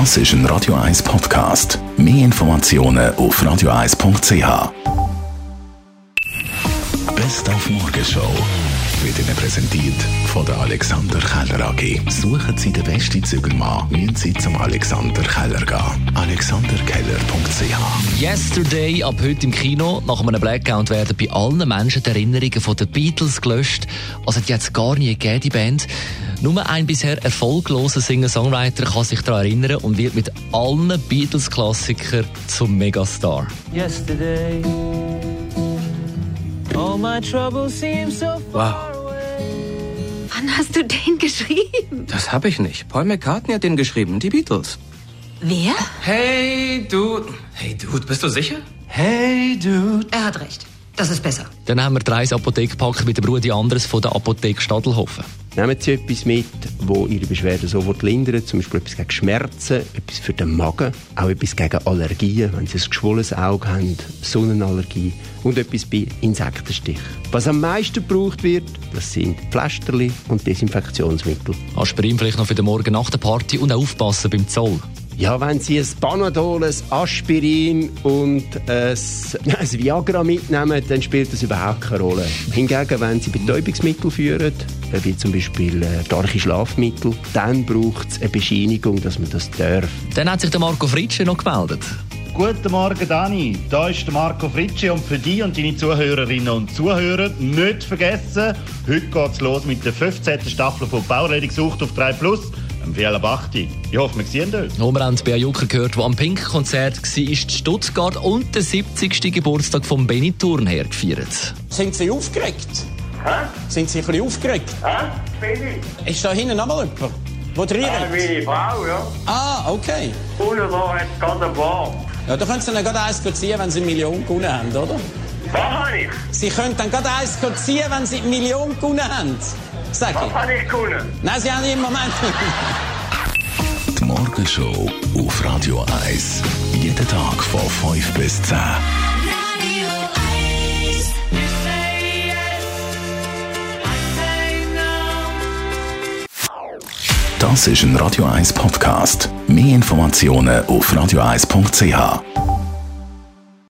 Das ist ein Radio 1 Podcast. Mehr Informationen auf radio1.ch. Best auf Morgenshow wird Ihnen präsentiert von der Alexander Keller AG. Suchen Sie den besten Zügelmann, müssen Sie zum Alexander Keller gehen. AlexanderKeller.ch Yesterday ab heute im Kino. Nach einem Blackout werden bei allen Menschen die Erinnerungen von den Beatles gelöscht. Also die hat es gar nie gegeben, die Band. Nur ein bisher erfolgloser Singer-Songwriter kann sich daran erinnern und wird mit allen Beatles-Klassikern zum Megastar. Yesterday, all my troubles seem so far away. Wann hast du den geschrieben? Das habe ich nicht. Paul McCartney hat den geschrieben, die Beatles. Wer? Hey, Dude. Hey, Dude, bist du sicher? Hey, dude. Er hat recht. Das ist besser. Dann haben wir drei Apothekpacken mit dem Brudi Anderes von der Apotheke Stadelhofen. Nehmen Sie etwas mit, wo Ihre Beschwerden sofort lindert, zum Beispiel etwas gegen Schmerzen, etwas für den Magen, auch etwas gegen Allergien, wenn Sie ein geschwollenes Auge haben, Sonnenallergie und etwas bei Insektenstich. Was am meisten gebraucht wird, das sind Pflasterli und Desinfektionsmittel. Aspirin vielleicht noch für den Morgen nach der Party und auch aufpassen beim Zoll. Ja, wenn Sie ein Panadol, ein Aspirin und ein, ein Viagra mitnehmen, dann spielt das überhaupt keine Rolle. Hingegen, wenn Sie Betäubungsmittel führen, wie zum Beispiel äh, starke Schlafmittel, dann braucht es eine Bescheinigung, dass man das darf. Dann hat sich der Marco Fritsche noch gemeldet. Guten Morgen, Dani. Da ist der Marco Fritsche und für dich und deine Zuhörerinnen und Zuhörer nicht vergessen, heute geht's los mit der 15. Staffel von Bauredung sucht auf 3 Plus, am Bachti. Ich hoffe, wir sehen. Und wir haben bei Jucker gehört, der am Pink-Konzert war, ist Stuttgart und der 70. Geburtstag von Benny Thurnherr gefeiert. Sind Sie aufgeregt? Hä? Sind Sie ein bisschen aufgeregt? Hä? Ich? Ist da hinten noch mal jemand? Wo Ja, reinrennt? meine Frau, ja. Ah, okay. Unten da hat gerade ein Bar. Ja, da können Sie dann gerade eins ziehen, wenn Sie eine Million gewonnen haben, oder? Was habe ich? Sie können dann gerade eins ziehen, wenn Sie eine Million gewonnen haben. Gewonnen? Nein, Sie haben im Moment Die Morgenshow auf Radio 1. Jeden Tag von 5 bis 10. Das ist ein Radio 1 Podcast. Mehr Informationen auf radio1.ch.